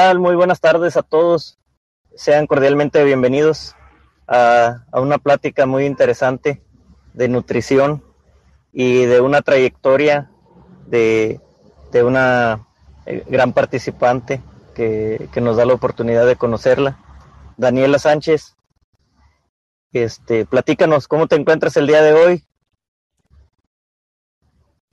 Muy buenas tardes a todos. Sean cordialmente bienvenidos a, una plática muy interesante de nutrición y de una trayectoria de, una eh, gran participante que, nos da la oportunidad de conocerla, Daniela Sánchez. Este, platícanos, ¿cómo te encuentras el día de hoy?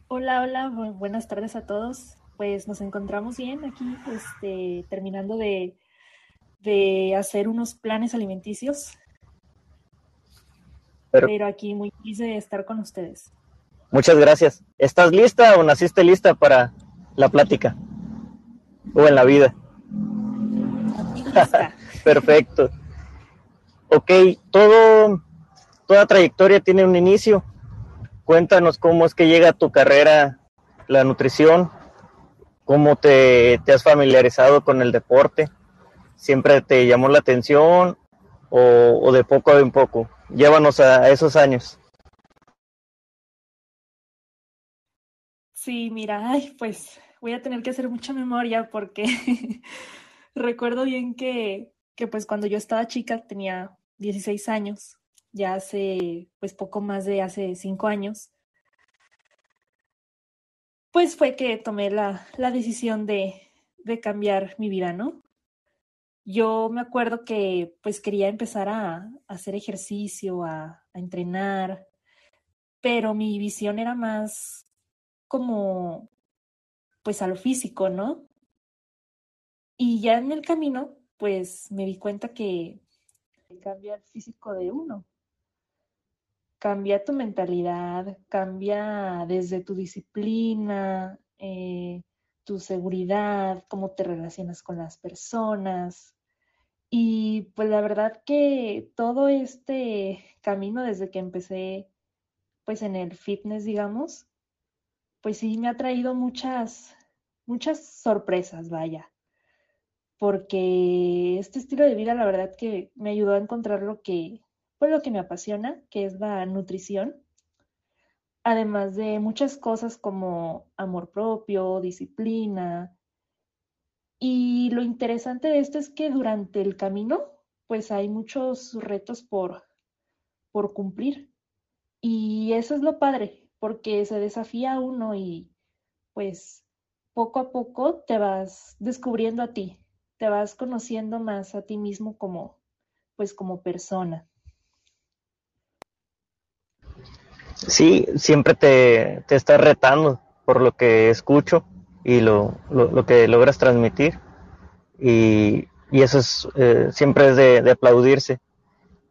Hola, hola, buenas tardes a todos pues nos encontramos bien aquí, este, terminando de, hacer unos planes alimenticios. Pero, aquí muy feliz de estar con ustedes. Muchas gracias. ¿Estás lista o naciste lista para la plática? ¿O en la vida? Perfecto. Ok, todo, toda trayectoria tiene un inicio. Cuéntanos cómo es que llega a tu carrera la nutrición, ¿Cómo te, has familiarizado con el deporte? ¿Siempre te llamó la atención o, de poco a poco? Llévanos a, esos años. Sí, mira, ay, pues voy a tener que hacer mucha memoria porque recuerdo bien que, que pues cuando yo estaba chica tenía 16 años, ya hace pues poco más de hace 5 años, pues fue que tomé la, decisión de, cambiar mi vida, ¿no? Yo me acuerdo que pues quería empezar a, hacer ejercicio, a, a, entrenar, pero mi visión era más como pues a lo físico, ¿no? Y ya en el camino pues me di cuenta que cambia el físico de uno cambia tu mentalidad, cambia desde tu disciplina, eh, tu seguridad, cómo te relacionas con las personas. Y pues la verdad que todo este camino desde que empecé pues en el fitness, digamos, pues sí me ha traído muchas, muchas sorpresas, vaya. Porque este estilo de vida, la verdad que me ayudó a encontrar lo que, pues lo que me apasiona, que es la nutrición, además de muchas cosas como amor propio, disciplina. Y lo interesante de esto es que durante el camino, pues hay muchos retos por, por cumplir. Y eso es lo padre, porque se desafía uno y pues poco a poco te vas descubriendo a ti, te vas conociendo más a ti mismo como pues como persona. Sí, siempre te, te estás retando por lo que escucho y lo, lo, que logras transmitir. Y, y eso es, eh, siempre es de, aplaudirse,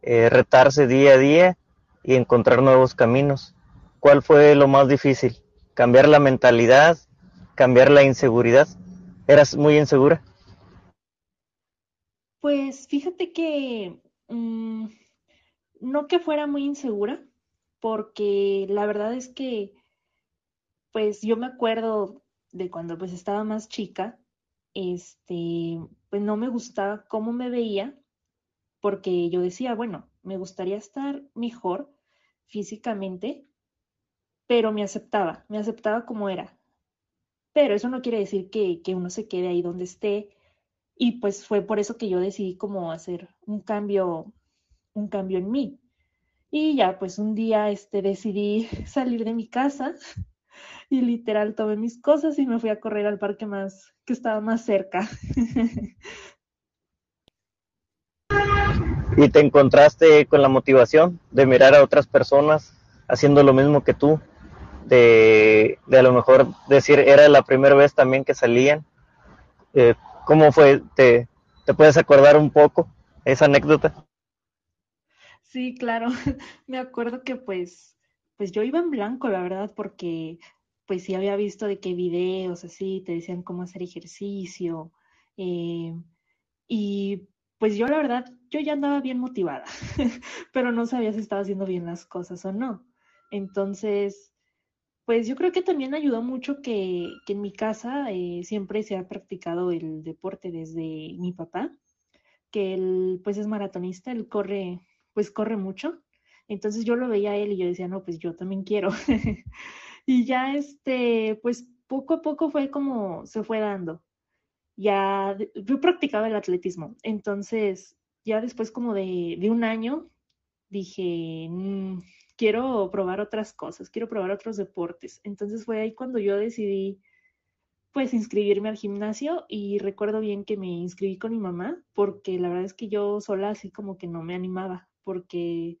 eh, retarse día a día y encontrar nuevos caminos. ¿Cuál fue lo más difícil? ¿Cambiar la mentalidad? ¿Cambiar la inseguridad? ¿Eras muy insegura? Pues fíjate que mm, no que fuera muy insegura, porque la verdad es que, pues yo me acuerdo de cuando pues estaba más chica, este, pues no me gustaba cómo me veía, porque yo decía, bueno, me gustaría estar mejor físicamente, pero me aceptaba, me aceptaba como era. Pero eso no quiere decir que, que uno se quede ahí donde esté. Y pues fue por eso que yo decidí como hacer un cambio, un cambio en mí. Y ya, pues un día este, decidí salir de mi casa y literal tomé mis cosas y me fui a correr al parque más que estaba más cerca. ¿Y te encontraste con la motivación de mirar a otras personas haciendo lo mismo que tú? De, de a lo mejor decir, era la primera vez también que salían. Eh, ¿Cómo fue? ¿Te, ¿Te puedes acordar un poco esa anécdota? Sí, claro. Me acuerdo que pues, pues yo iba en blanco, la verdad, porque pues sí había visto de qué videos así, te decían cómo hacer ejercicio. Eh, y pues yo la verdad, yo ya andaba bien motivada, pero no sabía si estaba haciendo bien las cosas o no. Entonces, pues yo creo que también ayudó mucho que, que en mi casa eh, siempre se ha practicado el deporte desde mi papá, que él pues es maratonista, él corre pues corre mucho. Entonces yo lo veía a él y yo decía, no, pues yo también quiero. y ya este, pues poco a poco fue como se fue dando. ya, yo practicaba el atletismo, entonces ya después como de, un año dije, mm, quiero probar otras cosas, quiero probar otros deportes. Entonces fue ahí cuando yo decidí pues inscribirme al gimnasio y recuerdo bien que me inscribí con mi mamá porque la verdad es que yo sola así como que no me animaba porque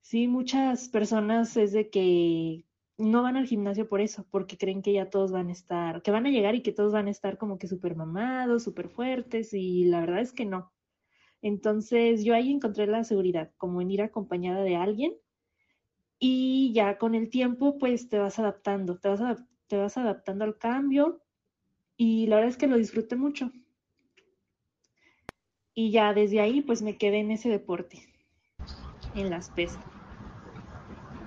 sí muchas personas es de que no van al gimnasio por eso, porque creen que ya todos van a estar, que van a llegar y que todos van a estar como que súper mamados, súper fuertes y la verdad es que no. Entonces yo ahí encontré la seguridad, como en ir acompañada de alguien y ya con el tiempo pues te vas adaptando, te vas, te vas adaptando al cambio y la verdad es que lo disfruté mucho. Y ya desde ahí pues me quedé en ese deporte, en las pesas.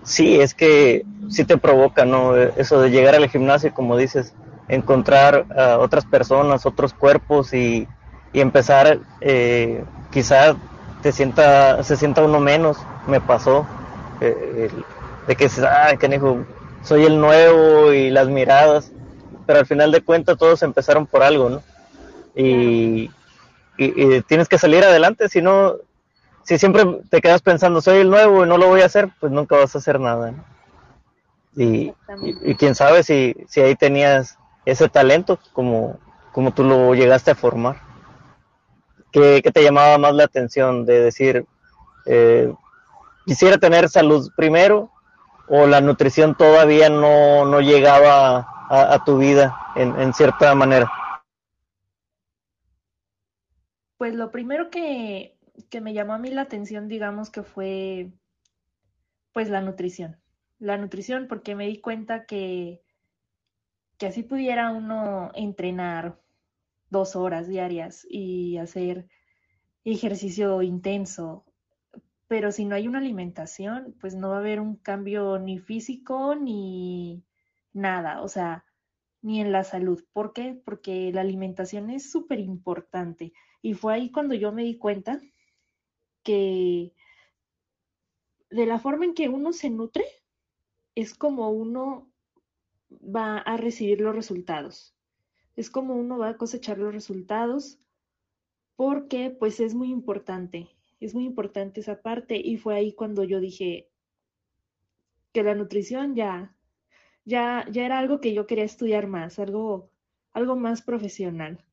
Sí, es que sí te provoca, ¿no? Eso de llegar al gimnasio, como dices, encontrar a otras personas, otros cuerpos y, y empezar, eh, quizá te sienta, se sienta uno menos, me pasó, eh, de que ah, que soy el nuevo y las miradas, pero al final de cuentas todos empezaron por algo, ¿no? Y, y, tienes que salir adelante, si no, si siempre te quedas pensando, soy el nuevo y no lo voy a hacer, pues nunca vas a hacer nada, ¿no? Y, y, quién sabe si, si ahí tenías ese talento como, como tú lo llegaste a formar. ¿Qué, qué te llamaba más la atención de decir, eh, quisiera tener salud primero o la nutrición todavía no, no llegaba a, tu vida en, en, cierta manera? Pues lo primero que, que me llamó a mí la atención, digamos que fue pues la nutrición. La nutrición porque me di cuenta que, que así pudiera uno entrenar dos horas diarias y hacer ejercicio intenso pero si no hay una alimentación, pues no va a haber un cambio ni físico ni nada, o sea, ni en la salud. ¿Por qué? Porque la alimentación es súper importante. Y fue ahí cuando yo me di cuenta que de la forma en que uno se nutre, es como uno va a recibir los resultados. Es como uno va a cosechar los resultados porque pues es muy importante es muy importante esa parte y fue ahí cuando yo dije que la nutrición ya, ya, ya era algo que yo quería estudiar más, algo, algo más profesional.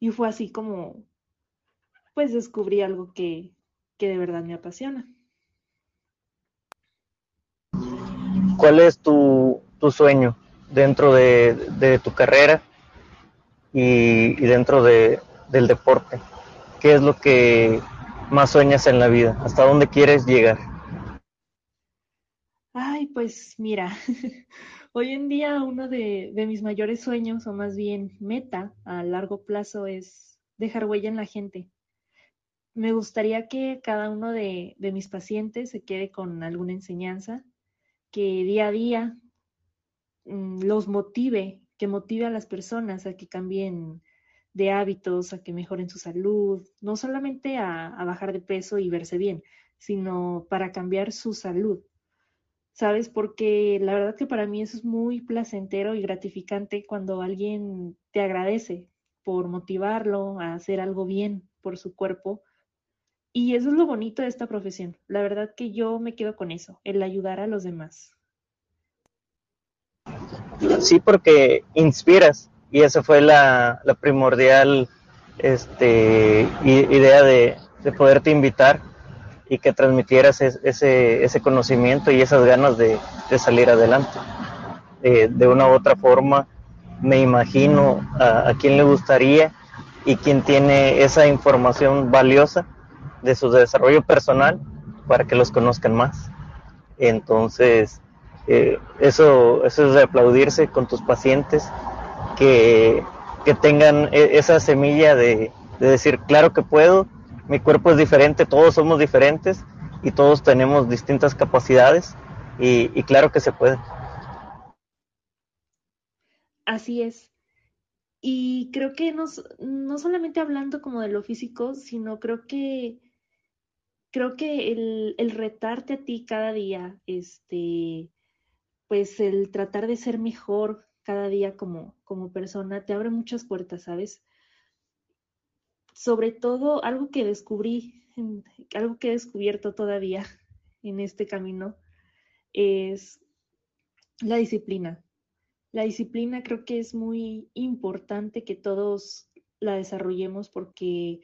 Y fue así como, pues descubrí algo que, que de verdad me apasiona. ¿Cuál es tu, tu sueño dentro de, de tu carrera y, y dentro de, del deporte? ¿Qué es lo que más sueñas en la vida? ¿Hasta dónde quieres llegar? Ay, pues mira, hoy en día uno de, mis mayores sueños, o más bien meta a largo plazo, es dejar huella en la gente. Me gustaría que cada uno de, mis pacientes se quede con alguna enseñanza, que día a día mm, los motive, que motive a las personas a que cambien de hábitos, a que mejoren su salud, no solamente a, bajar de peso y verse bien, sino para cambiar su salud. ¿Sabes? Porque la verdad que para mí eso es muy placentero y gratificante cuando alguien te agradece por motivarlo a hacer algo bien por su cuerpo. Y eso es lo bonito de esta profesión. La verdad que yo me quedo con eso, el ayudar a los demás. Sí, porque inspiras y esa fue la, primordial este, idea de, poderte invitar y que transmitieras ese, ese conocimiento y esas ganas de, salir adelante. Eh, de una u otra forma, me imagino a, a quien le gustaría y quien tiene esa información valiosa de su desarrollo personal para que los conozcan más. Entonces, eh, eso, eso es de aplaudirse con tus pacientes que, tengan e, esa semilla de, decir, claro que puedo, mi cuerpo es diferente, todos somos diferentes y todos tenemos distintas capacidades y, claro que se puede. Así es. Y creo que no, no solamente hablando como de lo físico, sino creo que creo que el, el, retarte a ti cada día, este, pues el tratar de ser mejor cada día como, como persona, te abre muchas puertas, ¿sabes? Sobre todo algo que descubrí, algo que he descubierto todavía en este camino, es la disciplina. La disciplina creo que es muy importante que todos la desarrollemos porque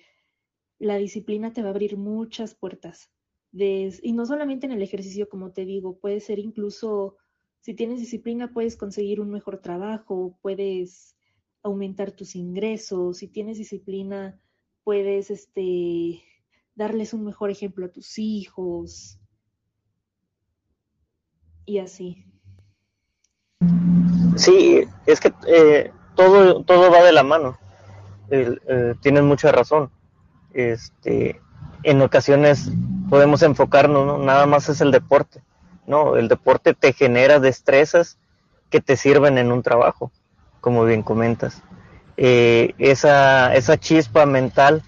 la disciplina te va a abrir muchas puertas. y no solamente en el ejercicio, como te digo, puede ser incluso, si tienes disciplina, puedes conseguir un mejor trabajo, puedes aumentar tus ingresos, si tienes disciplina, puedes este, darles un mejor ejemplo a tus hijos y así. Sí, es que eh, todo, todo va de la mano. Eh, tienes mucha razón. Este, en ocasiones podemos enfocarnos, ¿no? Nada más es el deporte. No, el deporte te genera destrezas que te sirven en un trabajo, como bien comentas. Eh, esa, esa chispa mental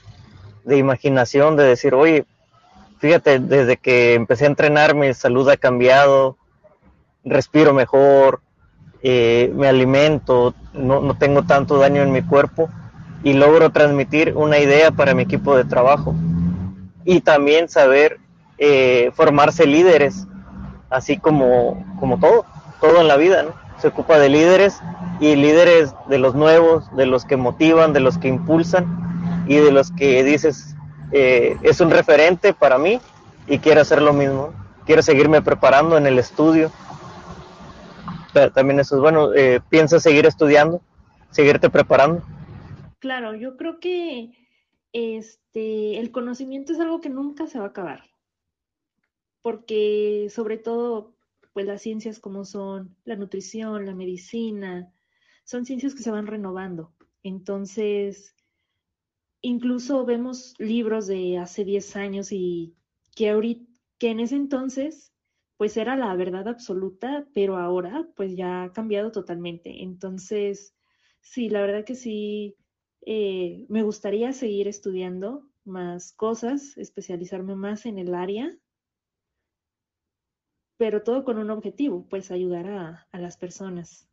de imaginación, de decir, oye, fíjate, desde que empecé a entrenar mi salud ha cambiado, respiro mejor, eh, me alimento, no, no, tengo tanto daño en mi cuerpo y logro transmitir una idea para mi equipo de trabajo. Y también saber eh, formarse líderes, así como, como todo, todo en la vida. Se ocupa de líderes y líderes de los nuevos, de los que motivan, de los que impulsan y de los que dices, eh, es un referente para mí y quiero hacer lo mismo. Quiero seguirme preparando en el estudio, también eso es bueno. Eh, ¿Piensas seguir estudiando? ¿Seguirte preparando? Claro, yo creo que este, el conocimiento es algo que nunca se va a acabar. Porque sobre todo, pues las ciencias como son la nutrición, la medicina, son ciencias que se van renovando. Entonces, incluso vemos libros de hace 10 años y que ahorita, que en ese entonces pues era la verdad absoluta, pero ahora pues ya ha cambiado totalmente. Entonces, sí, la verdad que sí, eh, me gustaría seguir estudiando más cosas, especializarme más en el área, pero todo con un objetivo, pues ayudar a, las personas.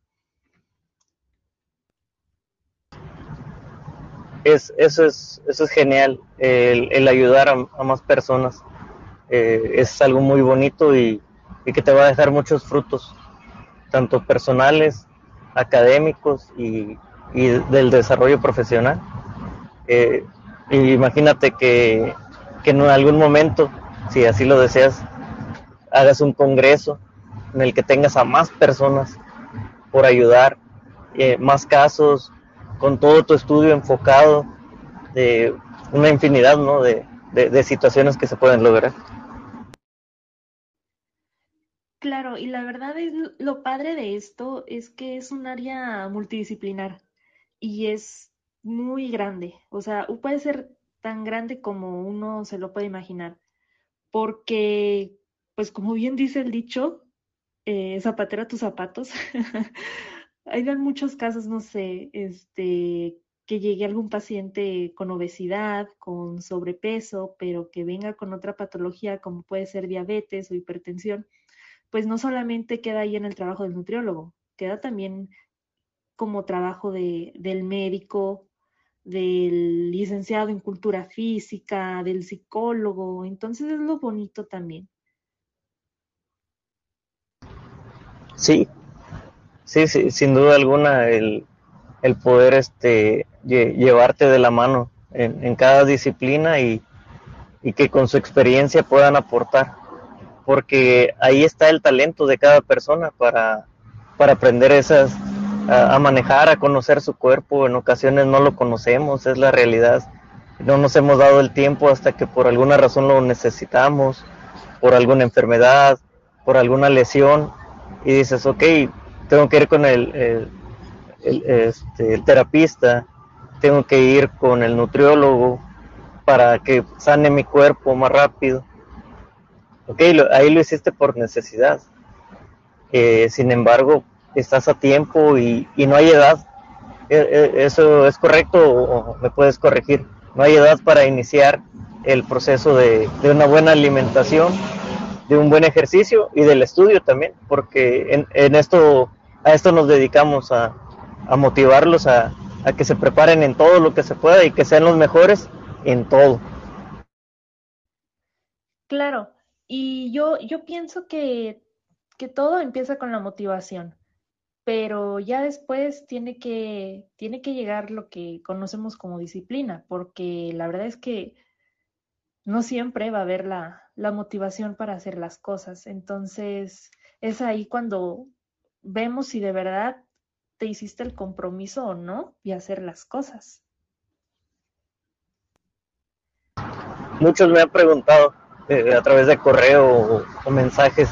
Es, eso, es, eso es genial, el, ayudar a, más personas. Eh, es algo muy bonito y, y que te va a dejar muchos frutos, tanto personales, académicos y, del desarrollo profesional. Eh, imagínate que, en algún momento, si así lo deseas, hagas un congreso en el que tengas a más personas por ayudar, eh, más casos, con todo tu estudio enfocado, de una infinidad de situaciones que se pueden lograr. Claro, y la verdad es lo padre de esto es que es un área multidisciplinar y es muy grande. O sea, puede ser tan grande como uno se lo puede imaginar. Porque, pues como bien dice el dicho, eh, zapatero a tus zapatos. Hay muchos casos, no sé, este, que llegue algún paciente con obesidad, con sobrepeso, pero que venga con otra patología como puede ser diabetes o hipertensión pues no solamente queda ahí en el trabajo del nutriólogo, queda también como trabajo de, del médico, del licenciado en cultura física, del psicólogo, entonces es lo bonito también. Sí, sí, sí sin duda alguna el, el poder este, llevarte de la mano en, en cada disciplina y, y que con su experiencia puedan aportar porque ahí está el talento de cada persona para, para aprender esas, a, manejar, a conocer su cuerpo. En ocasiones no lo conocemos, es la realidad. No nos hemos dado el tiempo hasta que por alguna razón lo necesitamos, por alguna enfermedad, por alguna lesión, y dices, ok, tengo que ir con el, el, este, el terapista, tengo que ir con el nutriólogo para que sane mi cuerpo más rápido Ok, ahí lo hiciste por necesidad. Eh, sin embargo, estás a tiempo y, no hay edad. Eh, eh, ¿Eso es correcto o me puedes corregir? No hay edad para iniciar el proceso de, una buena alimentación, de un buen ejercicio y del estudio también, porque en, esto a esto nos dedicamos, a, a motivarlos a, a que se preparen en todo lo que se pueda y que sean los mejores en todo. Claro, y yo, yo pienso que, que todo empieza con la motivación, pero ya después tiene que, tiene que llegar lo que conocemos como disciplina, porque la verdad es que no siempre va a haber la, la motivación para hacer las cosas. Entonces, es ahí cuando vemos si de verdad te hiciste el compromiso o no y hacer las cosas. Muchos me han preguntado eh, a través de correo o, mensajes,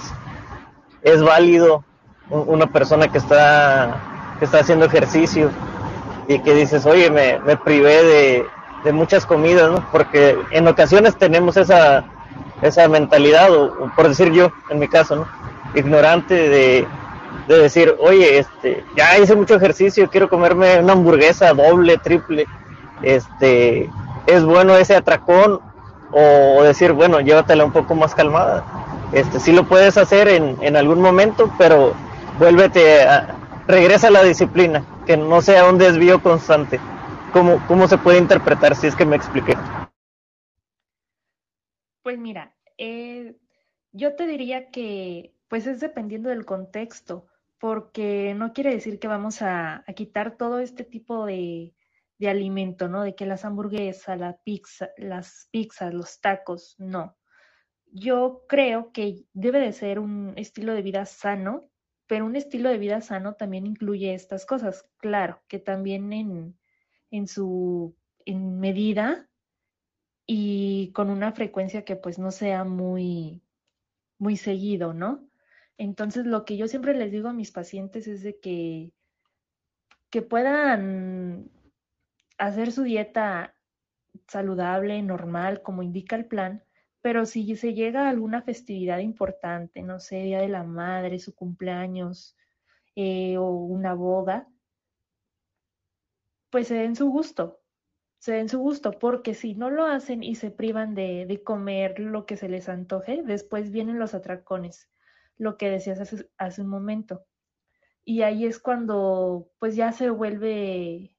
¿es válido una persona que está, que está haciendo ejercicio y que dices, oye, me, privé de, de muchas comidas, ¿no? Porque en ocasiones tenemos esa, esa mentalidad, o, por decir yo, en mi caso, ¿no? Ignorante de, de decir, oye, este, ya hice mucho ejercicio, quiero comerme una hamburguesa doble, triple, este, es bueno ese atracón, o decir, bueno, llévatela un poco más calmada. Este, sí lo puedes hacer en, en algún momento, pero vuélvete a, regresa a la disciplina, que no sea un desvío constante. ¿Cómo, ¿Cómo se puede interpretar si es que me expliqué? Pues mira, eh, yo te diría que pues es dependiendo del contexto, porque no quiere decir que vamos a, a quitar todo este tipo de, de, alimento, ¿no? De que las hamburguesas, la pizza, las pizzas, los tacos, no. Yo creo que debe de ser un estilo de vida sano, pero un estilo de vida sano también incluye estas cosas. Claro, que también en, en su en medida y con una frecuencia que pues no sea muy muy seguido, ¿no? Entonces lo que yo siempre les digo a mis pacientes es de que que puedan hacer su dieta saludable, normal, como indica el plan, pero si se llega a alguna festividad importante, no sé, Día de la Madre, su cumpleaños eh, o una boda, pues se den su gusto, se den su gusto, porque si no lo hacen y se privan de, de comer lo que se les antoje, después vienen los atracones, lo que decías hace, hace un momento. Y ahí es cuando pues ya se vuelve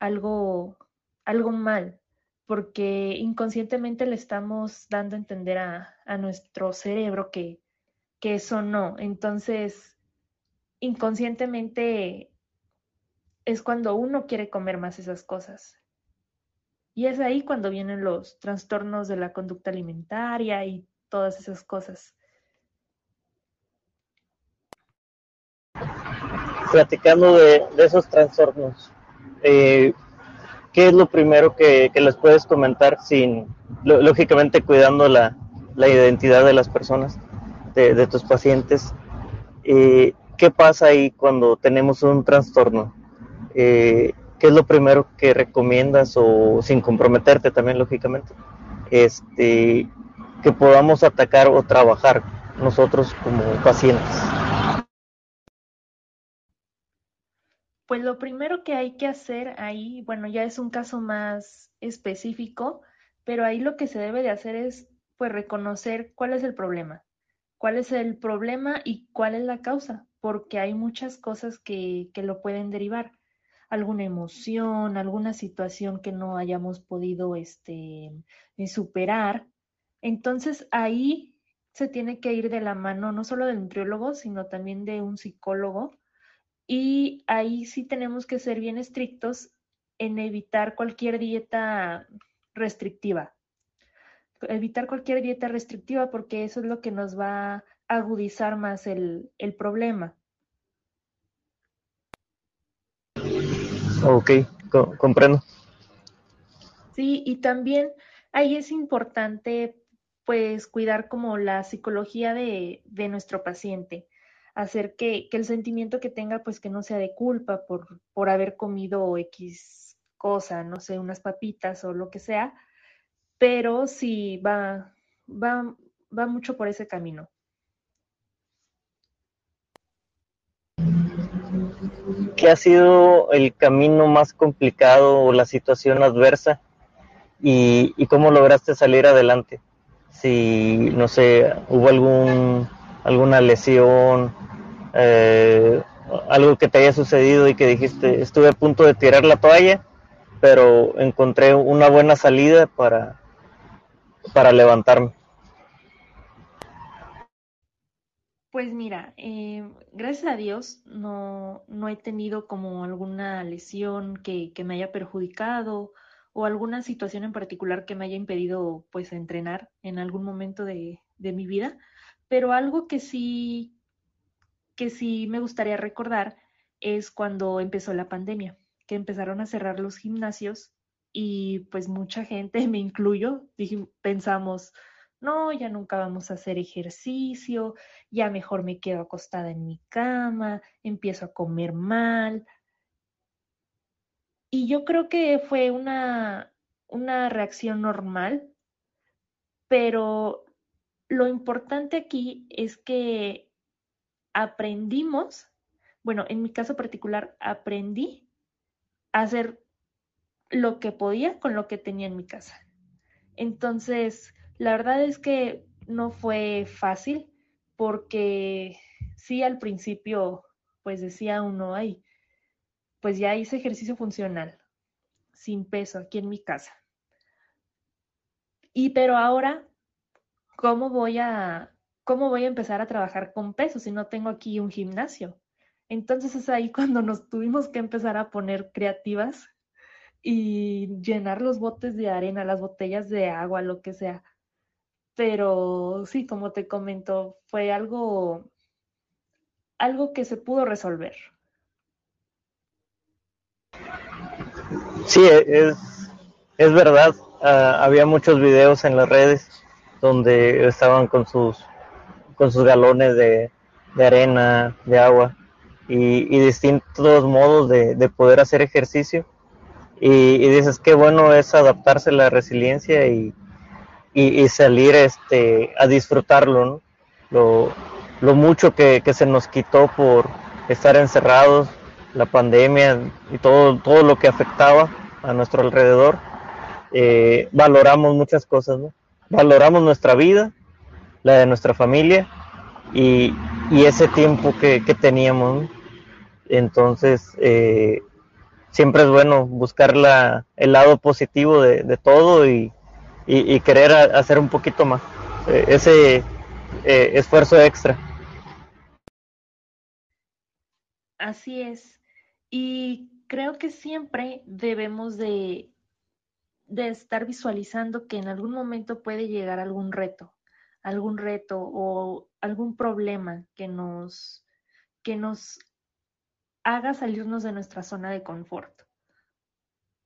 algo, algo mal, porque inconscientemente le estamos dando a entender a, a nuestro cerebro que, que eso no. Entonces, inconscientemente es cuando uno quiere comer más esas cosas. Y es ahí cuando vienen los trastornos de la conducta alimentaria y todas esas cosas. Platicando de, esos trastornos, eh, ¿qué es lo primero que, les puedes comentar sin, lógicamente, cuidando la, identidad de las personas, de, tus pacientes? ¿Qué pasa ahí cuando tenemos un trastorno? ¿qué es lo primero que recomiendas o sin comprometerte también lógicamente? Este, que podamos atacar o trabajar nosotros como pacientes. Pues lo primero que hay que hacer ahí, bueno, ya es un caso más específico, pero ahí lo que se debe de hacer es pues reconocer cuál es el problema, cuál es el problema y cuál es la causa, porque hay muchas cosas que, que lo pueden derivar alguna emoción, alguna situación que no hayamos podido este, eh, superar. Entonces ahí se tiene que ir de la mano no solo del nutriólogo, sino también de un psicólogo. Y ahí sí tenemos que ser bien estrictos en evitar cualquier dieta restrictiva. Evitar cualquier dieta restrictiva porque eso es lo que nos va a agudizar más el, el problema. Ok, co comprendo. Sí, y también ahí es importante pues cuidar como la psicología de, de nuestro paciente, hacer que, que, el sentimiento que tenga pues que no sea de culpa por, por haber comido X cosa, no sé, unas papitas o lo que sea, pero sí va, va, va mucho por ese camino. ¿Qué ha sido el camino más complicado o la situación adversa y, y cómo lograste salir adelante? Si, no sé, hubo algún, alguna lesión, eh, algo que te haya sucedido y que dijiste, estuve a punto de tirar la toalla, pero encontré una buena salida para, para levantarme. Pues mira, eh, gracias a Dios no, no, he tenido como alguna lesión que, que, me haya perjudicado o alguna situación en particular que me haya impedido pues entrenar en algún momento de, de mi vida, pero algo que sí, que sí me gustaría recordar es cuando empezó la pandemia, que empezaron a cerrar los gimnasios y pues mucha gente, me incluyo, pensamos, no, ya nunca vamos a hacer ejercicio, ya mejor me quedo acostada en mi cama, empiezo a comer mal. Y yo creo que fue una, una reacción normal, pero lo importante aquí es que aprendimos, bueno, en mi caso particular, aprendí a hacer lo que podía con lo que tenía en mi casa. Entonces, la verdad es que no fue fácil porque sí al principio pues decía uno, ay, pues ya hice ejercicio funcional, sin peso, aquí en mi casa. Y pero ahora, ¿cómo voy a, cómo voy a empezar a trabajar con peso si no tengo aquí un gimnasio? Entonces es ahí cuando nos tuvimos que empezar a poner creativas y llenar los botes de arena, las botellas de agua, lo que sea, pero sí, como te comento, fue algo, algo que se pudo resolver. Sí, es, es verdad. Ah, había muchos videos en las redes donde estaban con sus, con sus galones de, de arena, de agua y, distintos modos de, de, poder hacer ejercicio. Y, y dices, qué bueno es adaptarse a la resiliencia y, y, salir este, a disfrutarlo, lo, lo, mucho que, se nos quitó por estar encerrados, la pandemia y todo, todo lo que afectaba a nuestro alrededor, eh, valoramos muchas cosas, ¿no? Valoramos nuestra vida, la de nuestra familia y, ese tiempo que, teníamos. Entonces, eh, siempre es bueno buscar el lado positivo de, todo y, y, querer hacer un poquito más, eh, ese eh, esfuerzo extra. Así es. Y creo que siempre debemos de, de estar visualizando que en algún momento puede llegar algún reto, algún reto o algún problema que nos, que nos haga salirnos de nuestra zona de confort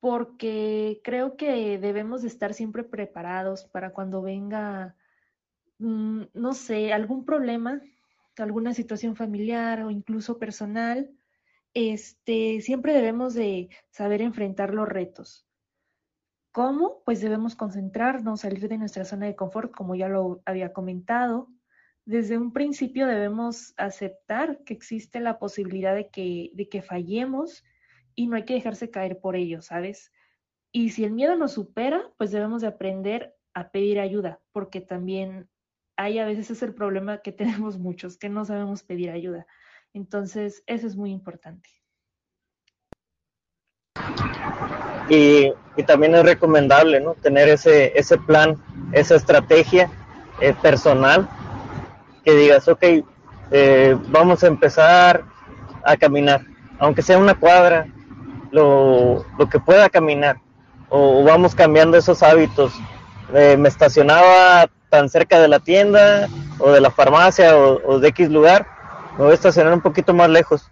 porque creo que debemos de estar siempre preparados para cuando venga, mm, no sé, algún problema, alguna situación familiar o incluso personal, este, siempre debemos de saber enfrentar los retos. ¿Cómo? Pues debemos concentrarnos, salir de nuestra zona de confort, como ya lo había comentado. Desde un principio debemos aceptar que existe la posibilidad de que, de que fallemos y no hay que dejarse caer por ello, ¿sabes? Y si el miedo nos supera, pues debemos de aprender a pedir ayuda, porque también hay a veces es el problema que tenemos muchos, que no sabemos pedir ayuda. Entonces, eso es muy importante. Y, también es recomendable. Tener ese, ese plan, esa estrategia eh, personal, que digas, ok, eh, vamos a empezar a caminar, aunque sea una cuadra, lo, que pueda caminar o, vamos cambiando esos hábitos. Eh, me estacionaba tan cerca de la tienda o de la farmacia o, de X lugar, me voy a estacionar un poquito más lejos.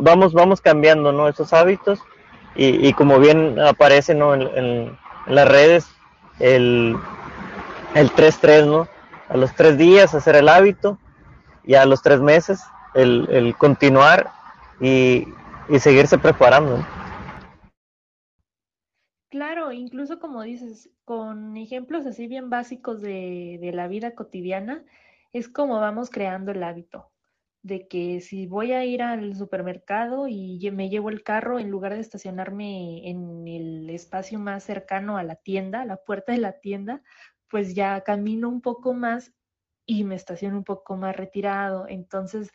vamos, vamos cambiando ¿no? esos hábitos y, como bien aparece ¿no? en, las redes, el, el 3-3, ¿no? A los tres días hacer el hábito y a los tres meses el, el continuar y, y seguirse preparando. Claro, incluso como dices, con ejemplos así bien básicos de, de la vida cotidiana, es como vamos creando el hábito de que si voy a ir al supermercado y me llevo el carro, en lugar de estacionarme en el espacio más cercano a la tienda, a la puerta de la tienda, pues ya camino un poco más y me estaciono un poco más retirado. Entonces,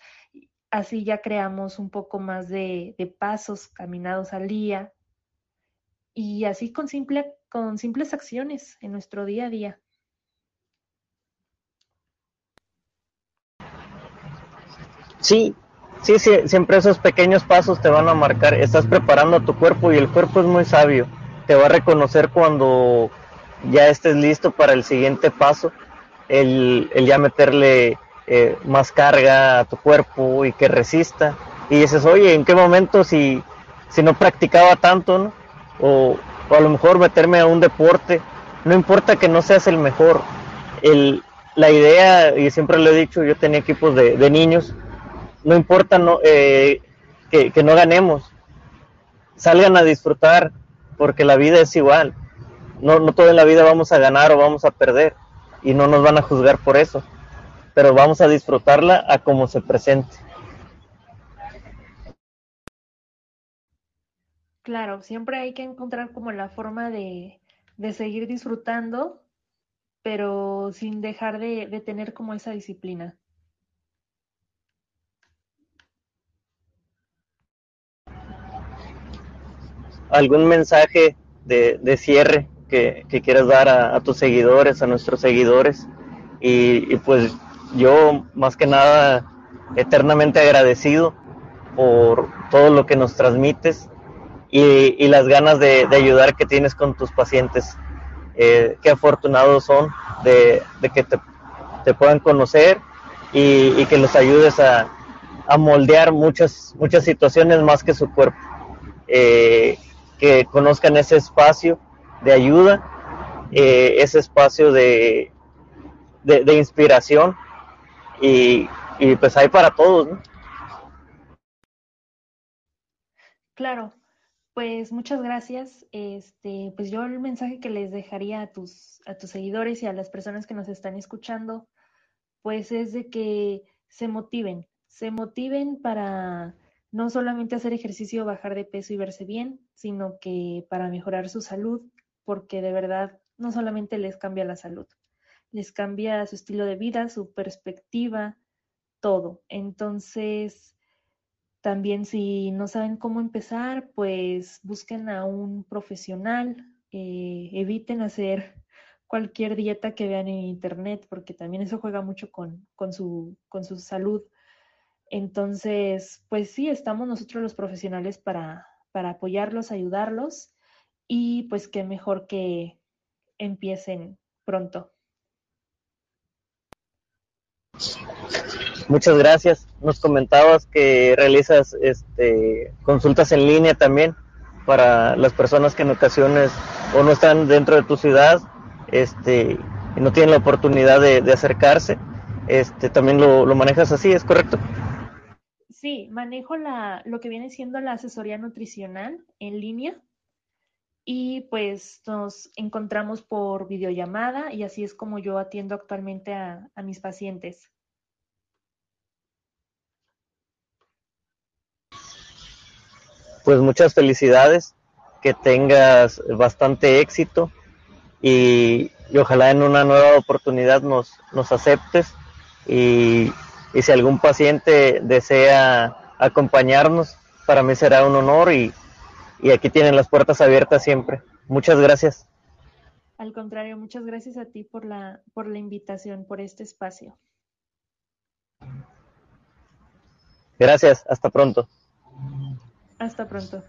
así ya creamos un poco más de, de pasos caminados al día y así con, simple, con simples acciones en nuestro día a día. Sí, sí, sí, siempre esos pequeños pasos te van a marcar. Estás preparando a tu cuerpo y el cuerpo es muy sabio. Te va a reconocer cuando ya estés listo para el siguiente paso, el, el ya meterle eh, más carga a tu cuerpo y que resista. Y dices, oye, ¿en qué momento si, si no practicaba tanto, ¿no? O, o, a lo mejor meterme a un deporte, no importa que no seas el mejor. El, la idea, y siempre lo he dicho, yo tenía equipos de, de niños, no importa no, eh, que, que no ganemos, salgan a disfrutar, porque la vida es igual. No, no todo en la vida vamos a ganar o vamos a perder, y no nos van a juzgar por eso, pero vamos a disfrutarla a como se presente. Claro, siempre hay que encontrar como la forma de, de seguir disfrutando, pero sin dejar de, de tener como esa disciplina. Algún mensaje de, de cierre que, que, quieras dar a, a, tus seguidores, a nuestros seguidores. Y, y, pues yo más que nada eternamente agradecido por todo lo que nos transmites y, y las ganas de, de, ayudar que tienes con tus pacientes. Eh, qué afortunados son de, de que te, te, puedan conocer y, y que los ayudes a, a, moldear muchas, muchas situaciones más que su cuerpo. Eh, que conozcan ese espacio de ayuda, eh, ese espacio de, de, de inspiración y, y, pues hay para todos. ¿no? Claro, pues muchas gracias. Este, pues yo el mensaje que les dejaría a tus, a tus seguidores y a las personas que nos están escuchando, pues es de que se motiven, se motiven para no solamente hacer ejercicio, bajar de peso y verse bien, sino que para mejorar su salud, porque de verdad no solamente les cambia la salud, les cambia su estilo de vida, su perspectiva, todo. Entonces, también si no saben cómo empezar, pues busquen a un profesional, eh, eviten hacer cualquier dieta que vean en internet, porque también eso juega mucho con, con, su, con su salud. Entonces, pues sí, estamos nosotros los profesionales para, para apoyarlos, ayudarlos y pues qué mejor que empiecen pronto. Muchas gracias. Nos comentabas que realizas este, consultas en línea también para las personas que en ocasiones o no están dentro de tu ciudad este, y no tienen la oportunidad de, de acercarse. Este, también lo, lo manejas así, ¿es correcto? Sí, manejo la, lo que viene siendo la asesoría nutricional en línea y pues nos encontramos por videollamada y así es como yo atiendo actualmente a, mis pacientes. Pues muchas felicidades, que tengas bastante éxito y, y ojalá en una nueva oportunidad nos, nos aceptes y y si algún paciente desea acompañarnos, para mí será un honor y, y aquí tienen las puertas abiertas siempre. Muchas gracias. Al contrario, muchas gracias a ti por la, por la invitación, por este espacio. Gracias, hasta pronto. Hasta pronto.